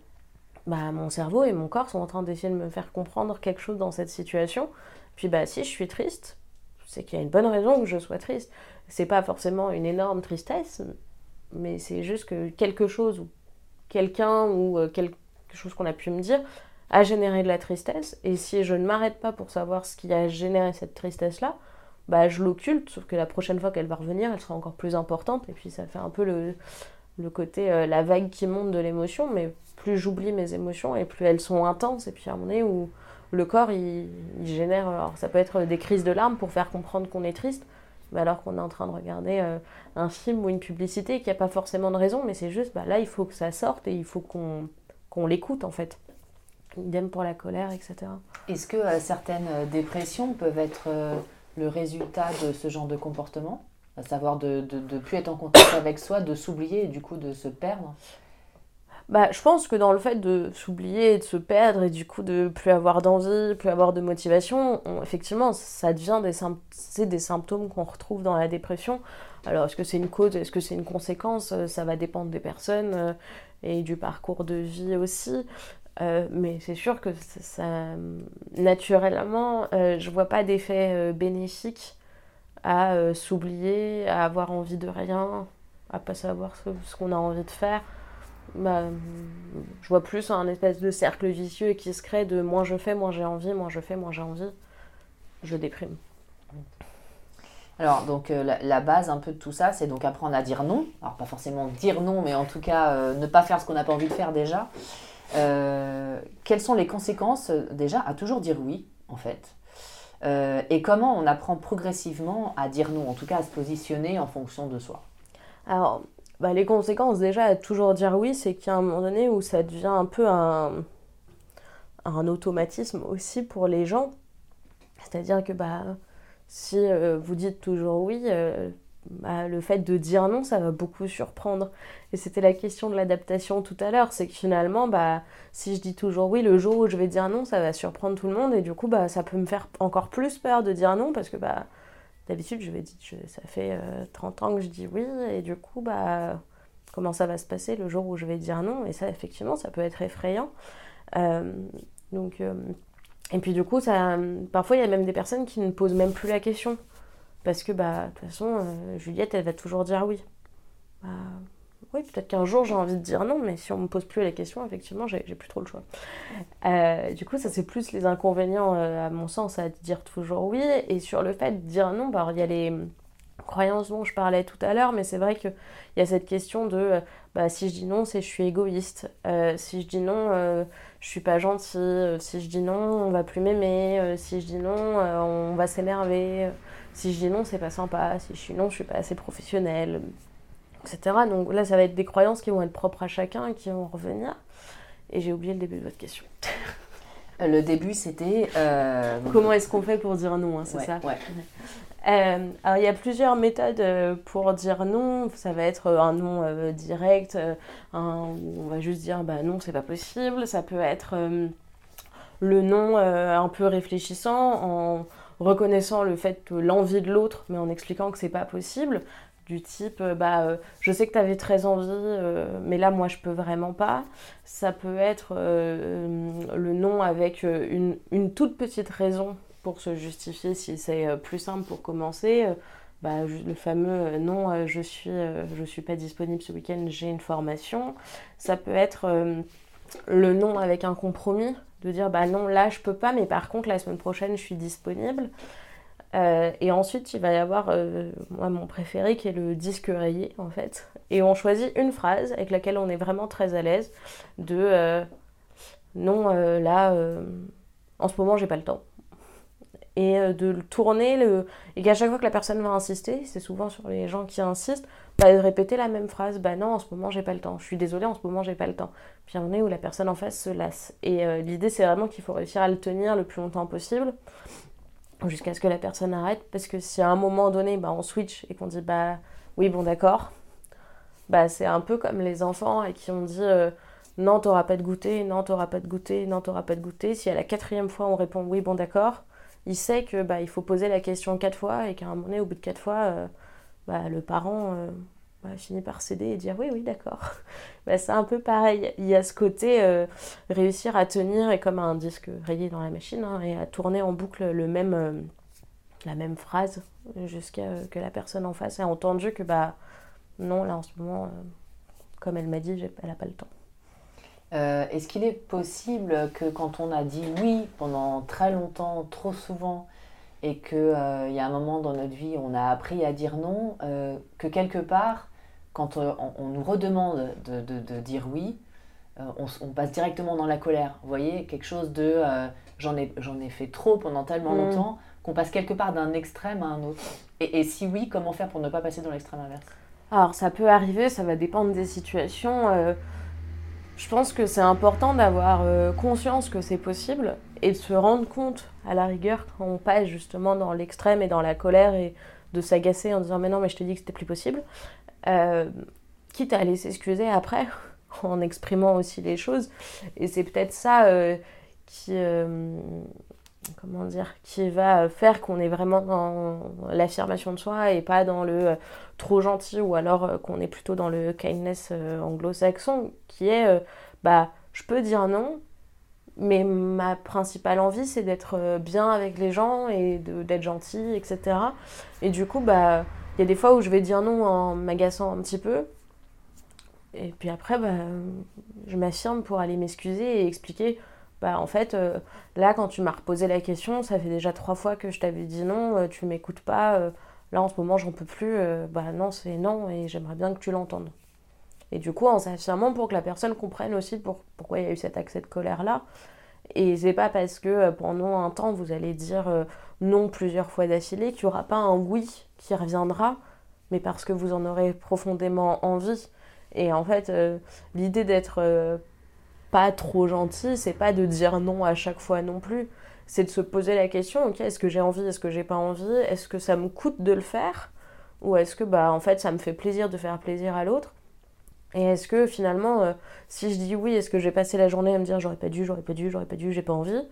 bah, mon cerveau et mon corps sont en train d'essayer de me faire comprendre quelque chose dans cette situation. Puis bah, si je suis triste, c'est qu'il y a une bonne raison que je sois triste. C'est pas forcément une énorme tristesse, mais c'est juste que quelque chose ou quelqu'un ou euh, quelque chose qu'on a pu me dire a généré de la tristesse. Et si je ne m'arrête pas pour savoir ce qui a généré cette tristesse-là, bah, je l'occulte, sauf que la prochaine fois qu'elle va revenir, elle sera encore plus importante. Et puis ça fait un peu le, le côté, euh, la vague qui monte de l'émotion, mais plus j'oublie mes émotions et plus elles sont intenses. Et puis à un moment donné où le corps, il, génère, alors ça peut être des crises de larmes pour faire comprendre qu'on est triste, mais alors qu'on est en train de regarder euh, un film ou une publicité qui n'a pas forcément de raison, mais c'est juste, bah, là, il faut que ça sorte et il faut qu'on l'écoute en fait. Idem pour la colère, etc. Est-ce que euh, certaines dépressions peuvent être le résultat de ce genre de comportement? À savoir de ne plus être en contact avec soi, de s'oublier et du coup de se perdre? Bah, je pense que dans le fait de s'oublier et de se perdre et du coup de plus avoir d'envie, plus avoir de motivation, effectivement, ça devient des, symptômes qu'on retrouve dans la dépression. Alors, est-ce que c'est une cause, est-ce que c'est une conséquence? Euh, Ça va dépendre des personnes euh, et du parcours de vie aussi. Euh, mais c'est sûr que ça, naturellement, je vois pas d'effet bénéfique à euh, s'oublier, à avoir envie de rien, à pas savoir ce, qu'on a envie de faire. Bah, je vois plus un espèce de cercle vicieux qui se crée de moins je fais, moins j'ai envie, moins je fais, moins j'ai envie. Je déprime. Alors, donc, euh, la, base un peu de tout ça, c'est donc apprendre à dire non. Alors, pas forcément dire non, mais en tout cas, euh, ne pas faire ce qu'on n'a pas envie de faire déjà. quelles sont les conséquences, déjà, à toujours dire oui, en fait euh, et comment on apprend progressivement à dire non, en tout cas à se positionner en fonction de soi? Alors, bah, les conséquences déjà à toujours dire oui, c'est qu'il y a un moment donné où ça devient un peu un, un automatisme aussi pour les gens. C'est-à-dire que bah, si euh, vous dites toujours oui, euh, bah, le fait de dire non, ça va beaucoup surprendre. Et c'était la question de l'adaptation tout à l'heure, c'est que finalement, bah, si je dis toujours oui, le jour où je vais dire non, ça va surprendre tout le monde, et du coup, bah, ça peut me faire encore plus peur de dire non, parce que bah, d'habitude, je vais dire, ça fait 30 euh, ans que je dis oui, et du coup, bah, comment ça va se passer le jour où je vais dire non? Et ça, effectivement, ça peut être effrayant. Euh, donc, euh, et puis du coup, parfois, il y a même des personnes qui ne posent même plus la question. Parce que, bah, de toute façon, Juliette, elle va toujours dire oui. Bah, oui, peut-être qu'un jour j'ai envie de dire non, mais si on me pose plus la question, effectivement, j'ai plus trop le choix. Euh, du coup, ça c'est plus les inconvénients, euh, à mon sens, à dire toujours oui. Et sur le fait de dire non, bah, il y a les croyances dont je parlais tout à l'heure, mais c'est vrai qu'il y a cette question de bah, si je dis non, c'est je suis égoïste. si je dis non, je suis pas gentil. si je dis non, on va plus m'aimer. si je dis non, on va s'énerver. Si je dis non, c'est pas sympa. Si je suis non, je suis pas assez professionnelle, etc. Donc là, ça va être des croyances qui vont être propres à chacun et qui vont revenir. Et j'ai oublié le début de votre question. Euh, le début, c'était. Euh, Comment est-ce qu'on fait pour dire non, hein, c'est ça ouais. Euh, alors, il y a plusieurs méthodes pour dire non. Ça va être un non direct, on va juste dire bah, non, c'est pas possible. Ça peut être le non un peu réfléchissant en reconnaissant le fait l'envie de l'autre, mais en expliquant que c'est pas possible, du type euh, bah euh, je sais que tu avais très envie euh, mais là moi je peux vraiment pas. Ça peut être le non avec une, toute petite raison pour se justifier si c'est plus simple pour commencer bah, le fameux non je suis je suis pas disponible ce week-end j'ai une formation. Ça peut être le non avec un compromis de dire bah non là je peux pas mais par contre la semaine prochaine je suis disponible euh, et ensuite il va y avoir euh, moi mon préféré qui est le disque rayé en fait. Et on choisit une phrase avec laquelle on est vraiment très à l'aise de euh, non là en ce moment j'ai pas le temps. Et de le tourner et qu'à chaque fois que la personne va insister c'est souvent sur les gens qui insistent bah, de répéter la même phrase. Bah non en ce moment j'ai pas le temps. Je suis désolée en ce moment j'ai pas le temps. Puis on est où la personne en face se lasse. Et l'idée, c'est vraiment qu'il faut réussir à le tenir le plus longtemps possible, jusqu'à ce que la personne arrête. Parce que si à un moment donné, bah, on switch et qu'on dit bah oui, bon, d'accord, bah c'est un peu comme les enfants qui on dit euh, non, t'auras pas de goûter, non, t'auras pas de goûter, non, t'auras pas de goûter. Si à la quatrième fois on répond oui, bon, d'accord, il sait que bah, il faut poser la question quatre fois et qu'à un moment donné, au bout de quatre fois, euh, bah, le parent euh, bah, finit par céder et dire oui, oui, d'accord. [laughs] bah, c'est un peu pareil. Il y a ce côté euh, réussir à tenir et comme un disque rayé dans la machine hein, et à tourner en boucle le même, la même phrase jusqu'à que la personne en face ait entendu que bah non, là en ce moment, comme elle m'a dit, elle n'a pas le temps. Euh, est-ce qu'il est possible que quand on a dit oui pendant très longtemps, trop souvent, et qu'il euh, y a un moment dans notre vie on a appris à dire non, euh, que quelque part, quand on, nous redemande de, dire oui, on, passe directement dans la colère. Vous voyez, quelque chose de j'en ai, ai fait trop pendant tellement mm. longtemps qu'on passe quelque part d'un extrême à un autre. Et, et si oui, comment faire pour ne pas passer dans l'extrême inverse? Alors ça peut arriver, ça va dépendre des situations. Je pense que c'est important d'avoir euh, conscience que c'est possible et de se rendre compte, à la rigueur, quand on passe justement dans l'extrême et dans la colère et de s'agacer en disant mais non mais je t'ai dit que c'était plus possible, euh, quitte à aller s'excuser après [laughs] en exprimant aussi les choses. Et c'est peut-être ça euh, qui comment dire, qui va faire qu'on est vraiment dans l'affirmation de soi et pas dans le trop gentil ou alors qu'on est plutôt dans le kindness anglo-saxon qui est bah je peux dire non mais ma principale envie c'est d'être bien avec les gens et d'être gentil etc et du coup bah il y a des fois où je vais dire non en m'agaçant un petit peu. Et puis après bah, je m'affirme pour aller m'excuser et expliquer bah en fait euh, là quand tu m'as reposé la question ça fait déjà trois fois que je t'avais dit non euh, tu m'écoutes pas euh, là en ce moment j'en peux plus bah non c'est non et j'aimerais bien que tu l'entendes. Et du coup en s'affirmant pour que la personne comprenne aussi pour, pourquoi il y a eu cet accès de colère là et c'est pas parce que pendant un temps vous allez dire non plusieurs fois d'affilée qu'il n'y aura pas un oui qui reviendra mais parce que vous en aurez profondément envie et en fait l'idée d'être pas trop gentil, c'est pas de dire non à chaque fois non plus. C'est de se poser la question, ok, est-ce que j'ai envie, est-ce que j'ai pas envie, est-ce que ça me coûte de le faire, ou est-ce que bah en fait ça me fait plaisir de faire plaisir à l'autre? Et est-ce que finalement, euh, si je dis oui, est-ce que j'ai passé la journée à me dire j'aurais pas dû, j'aurais pas dû, j'aurais pas dû, j'ai pas envie,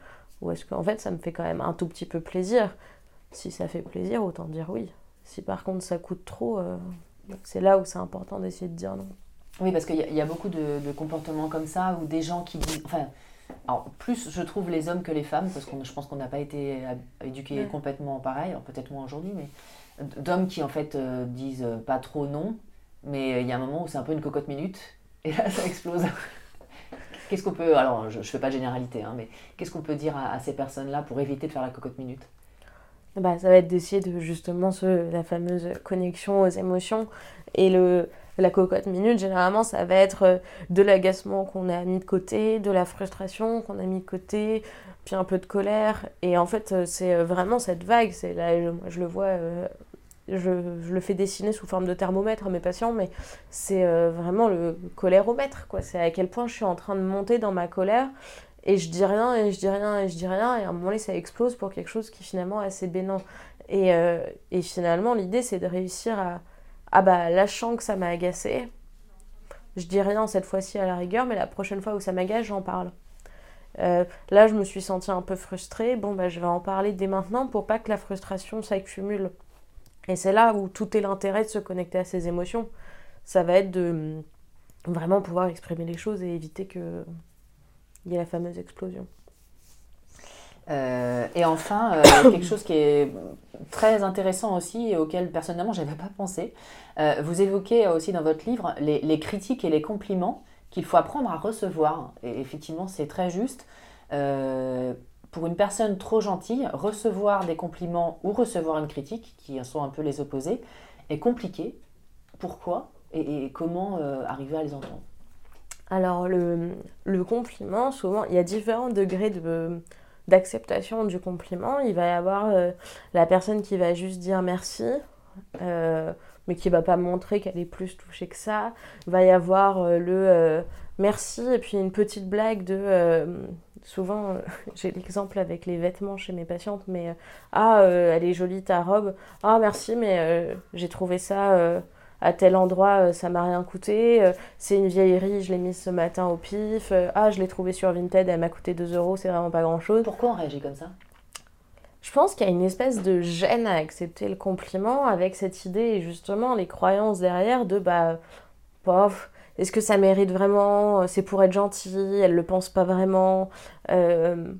ou est-ce qu'en fait ça me fait quand même un tout petit peu plaisir. Si ça fait plaisir, autant dire oui. Si par contre ça coûte trop, euh, c'est là où c'est important d'essayer de dire non. Oui, parce qu'il y, a beaucoup de, comportements comme ça, où des gens qui disent... Enfin, alors, plus je trouve les hommes que les femmes, parce que je pense qu'on n'a pas été éduqués complètement pareil, peut-être moins aujourd'hui, mais d'hommes qui en fait euh, disent pas trop non, mais euh, il y a un moment où c'est un peu une cocotte minute, et là [laughs] ça explose. qu'est-ce qu'on peut... Alors, je ne fais pas de généralité, hein, mais qu'est-ce qu'on peut dire à, ces personnes-là pour éviter de faire la cocotte minute? Bah, ça va être d'essayer de justement la fameuse connexion aux émotions et le, la cocotte minute, généralement, ça va être euh, de l'agacement qu'on a mis de côté, de la frustration qu'on a mis de côté, puis un peu de colère. Et en fait, euh, c'est vraiment cette vague. C'est là, je, je le vois, je, le fais dessiner sous forme de thermomètre à mes patients, mais c'est vraiment le coléromètre. Quoi. C'est à quel point je suis en train de monter dans ma colère. Et je dis rien, et je dis rien, et je dis rien, et à un moment donné, ça explose pour quelque chose qui finalement est assez bénin. Et, et finalement, l'idée, c'est de réussir à, ah bah sens que ça m'a agacé. Je dis rien cette fois-ci à la rigueur, mais la prochaine fois où ça m'agace, j'en parle. Euh, là, je me suis sentie un peu frustrée. Bon, bah, je vais en parler dès maintenant pour pas que la frustration s'accumule. Et c'est là où tout est l'intérêt de se connecter à ses émotions. Ça va être de vraiment pouvoir exprimer les choses et éviter qu'il y ait la fameuse explosion. Euh, et enfin, euh, [coughs] quelque chose qui est très intéressant aussi et auquel personnellement je n'avais pas pensé. Euh, vous évoquez aussi dans votre livre les, critiques et les compliments qu'il faut apprendre à recevoir. Et effectivement, c'est très juste. Pour une personne trop gentille, recevoir des compliments ou recevoir une critique, qui sont un peu les opposés, est compliqué. Pourquoi et, comment arriver à les entendre? Alors, le, compliment, souvent, il y a différents degrés de d'acceptation du compliment. Il va y avoir euh, la personne qui va juste dire merci, euh, mais qui va pas montrer qu'elle est plus touchée que ça. Il va y avoir euh, le merci et puis une petite blague de... souvent, [laughs] j'ai l'exemple avec les vêtements chez mes patientes, mais ah, elle est jolie ta robe. Ah, merci, mais j'ai trouvé ça à tel endroit, euh, ça m'a rien coûté. Euh, c'est une vieillerie, je l'ai mise ce matin au pif. Euh, ah, je l'ai trouvée sur Vinted, elle m'a coûté 2 euros, c'est vraiment pas grand chose. Pourquoi on réagit comme ça? Je pense qu'il y a une espèce de gêne à accepter le compliment avec cette idée et justement les croyances derrière de bah, pauvre, est-ce que ça mérite vraiment C'est pour être gentil, elle le pense pas vraiment. Euh,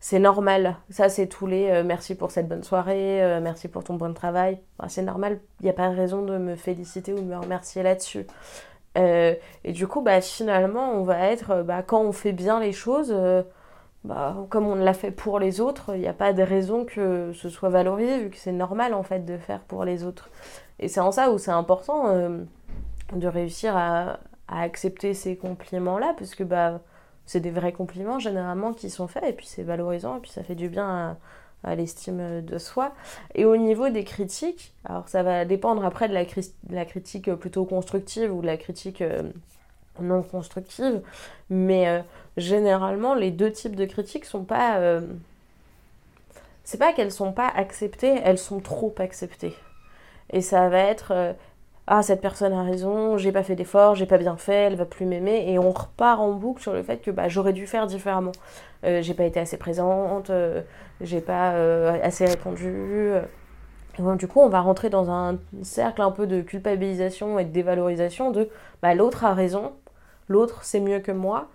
c'est normal. Ça, c'est tous les euh, merci pour cette bonne soirée, euh, merci pour ton bon travail. c'est normal, il n'y a pas de raison de me féliciter ou de me remercier là-dessus. et du coup, bah, finalement, on va être, bah, quand on fait bien les choses, bah, comme on l'a fait pour les autres, il n'y a pas de raison que ce soit valorisé, vu que c'est normal en fait de faire pour les autres. Et c'est en ça où c'est important de réussir à, accepter ces compliments-là, parce que bah, c'est des vrais compliments généralement qui sont faits, et puis c'est valorisant, et puis ça fait du bien à, l'estime de soi. Et au niveau des critiques, alors ça va dépendre après de la, critique plutôt constructive ou de la critique euh, non constructive, mais euh, généralement les deux types de critiques sont pas... Euh, c'est pas qu'elles sont pas acceptées, elles sont trop acceptées. Et ça va être ah cette personne a raison, j'ai pas fait d'effort, j'ai pas bien fait, elle va plus m'aimer et on repart en boucle sur le fait que bah, j'aurais dû faire différemment. Euh, j'ai pas été assez présente, euh, j'ai pas euh, assez répondu. du coup, on va rentrer dans un cercle un peu de culpabilisation et de dévalorisation de bah, l'autre a raison, l'autre c'est mieux que moi.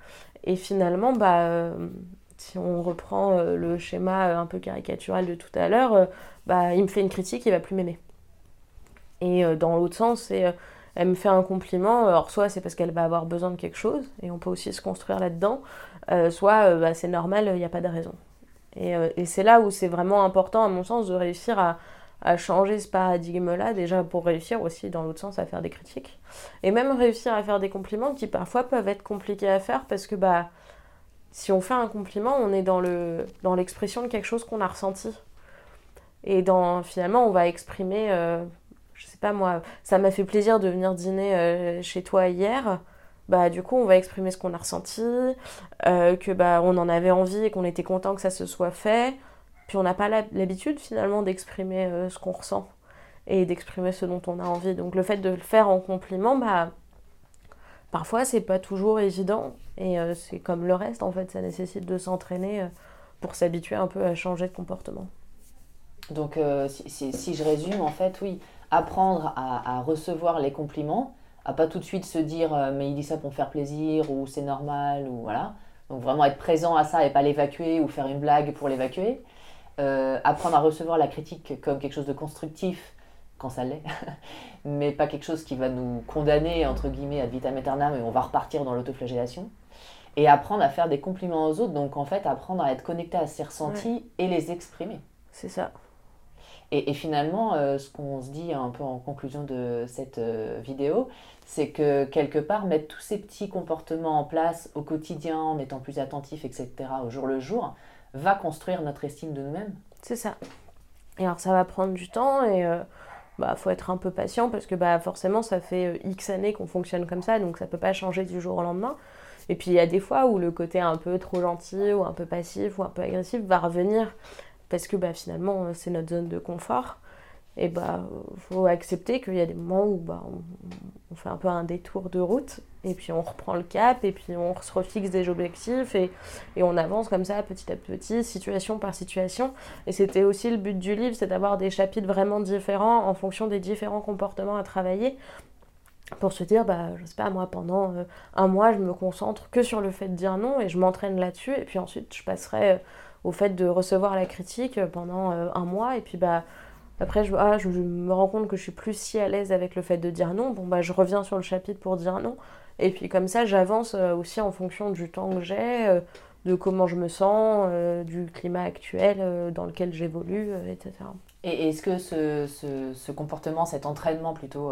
Et finalement, bah, si on reprend le schéma un peu caricatural de tout à l'heure, bah, il me fait une critique, il va plus m'aimer. Et euh, dans l'autre sens, euh, elle me fait un compliment, alors soit c'est parce qu'elle va avoir besoin de quelque chose, et on peut aussi se construire là-dedans, euh, soit bah, c'est normal, il n'y a pas de raison. Et, c'est là où c'est vraiment important, à mon sens, de réussir à, changer ce paradigme-là, déjà pour réussir aussi dans l'autre sens à faire des critiques. Et même réussir à faire des compliments qui parfois peuvent être compliqués à faire parce que bah, si on fait un compliment, on est dans, le, dans l'expression de quelque chose qu'on a ressenti. Et finalement, on va exprimer moi, ça m'a fait plaisir de venir dîner euh, chez toi hier. Bah, du coup, on va exprimer ce qu'on a ressenti, euh, que bah, on en avait envie et qu'on était content que ça se soit fait. Puis on n'a pas l'habitude finalement d'exprimer euh, ce qu'on ressent et d'exprimer ce dont on a envie. Donc le fait de le faire en compliment, bah, parfois c'est pas toujours évident et c'est comme le reste en fait, ça nécessite de s'entraîner pour s'habituer un peu à changer de comportement. Donc si, je résume, en fait, oui, apprendre à, recevoir les compliments, à pas tout de suite se dire euh, mais il dit ça pour me faire plaisir ou c'est normal ou voilà. Donc vraiment être présent à ça et pas l'évacuer ou faire une blague pour l'évacuer. Euh, apprendre à recevoir la critique comme quelque chose de constructif quand ça l'est, [laughs] mais pas quelque chose qui va nous condamner entre guillemets à vitam aeternam et on va repartir dans l'autoflagellation. Et apprendre à faire des compliments aux autres, donc en fait apprendre à être connecté à ses ressentis et les exprimer. C'est ça. Et, finalement, euh, ce qu'on se dit un peu en conclusion de cette euh, vidéo, c'est que quelque part, mettre tous ces petits comportements en place au quotidien, en étant plus attentif, etc., au jour le jour, va construire notre estime de nous-mêmes. C'est ça. Et alors, ça va prendre du temps et euh, bah, faut être un peu patient parce que bah, forcément, ça fait X années qu'on fonctionne comme ça, donc ça ne peut pas changer du jour au lendemain. Et puis il y a des fois où le côté un peu trop gentil ou un peu passif ou un peu agressif va revenir parce que bah, finalement euh, c'est notre zone de confort et bah faut accepter qu'il y a des moments où bah, on, fait un peu un détour de route et puis on reprend le cap et puis on se refixe des objectifs et, et on avance comme ça petit à petit, situation par situation. Et c'était aussi le but du livre, c'est d'avoir des chapitres vraiment différents en fonction des différents comportements à travailler pour se dire, bah, je sais pas, moi pendant euh, un mois je me concentre que sur le fait de dire non et je m'entraîne là-dessus et puis ensuite je passerai... Au fait de recevoir la critique pendant euh, un mois. Et puis bah après je, ah, je, me rends compte que je suis plus si à l'aise avec le fait de dire non. Bon bah je reviens sur le chapitre pour dire non. Et puis comme ça j'avance euh, aussi en fonction du temps que j'ai euh, de comment je me sens du climat actuel dans lequel j'évolue etc et est-ce que ce, ce, comportement cet entraînement plutôt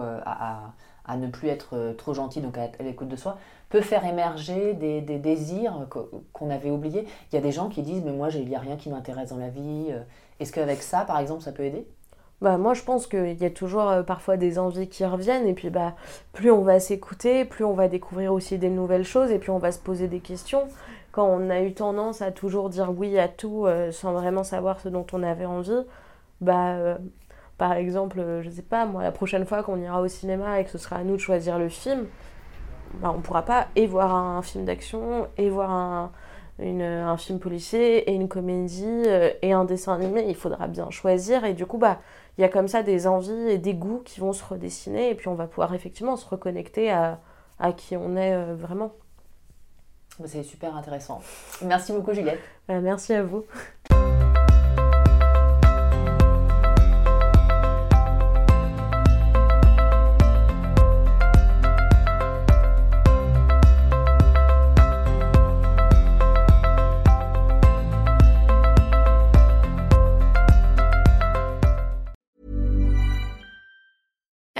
ne plus être trop gentil donc à, à l'écoute de soi peut faire émerger des, désirs qu'on avait oubliés. Il y a des gens qui disent, mais moi, il n'y a rien qui m'intéresse dans la vie. Euh, est-ce qu'avec ça, par exemple, ça peut aider? Bah, moi, je pense qu'il y a toujours euh, parfois des envies qui reviennent, et puis bah, plus on va s'écouter, plus on va découvrir aussi des nouvelles choses, et puis on va se poser des questions. Quand on a eu tendance à toujours dire oui à tout euh, sans vraiment savoir ce dont on avait envie, bah, par exemple, je sais pas, moi, la prochaine fois qu'on ira au cinéma et que ce sera à nous de choisir le film, bah, on ne pourra pas et voir un film d'action et voir un film policier et une comédie et un dessin animé, il faudra bien choisir. Et du coup, bah, il y a comme ça des envies et des goûts qui vont se redessiner. Et puis on va pouvoir effectivement se reconnecter à, à qui on est vraiment. Bah, c'est super intéressant. Merci beaucoup Juliette. Bah, merci à vous.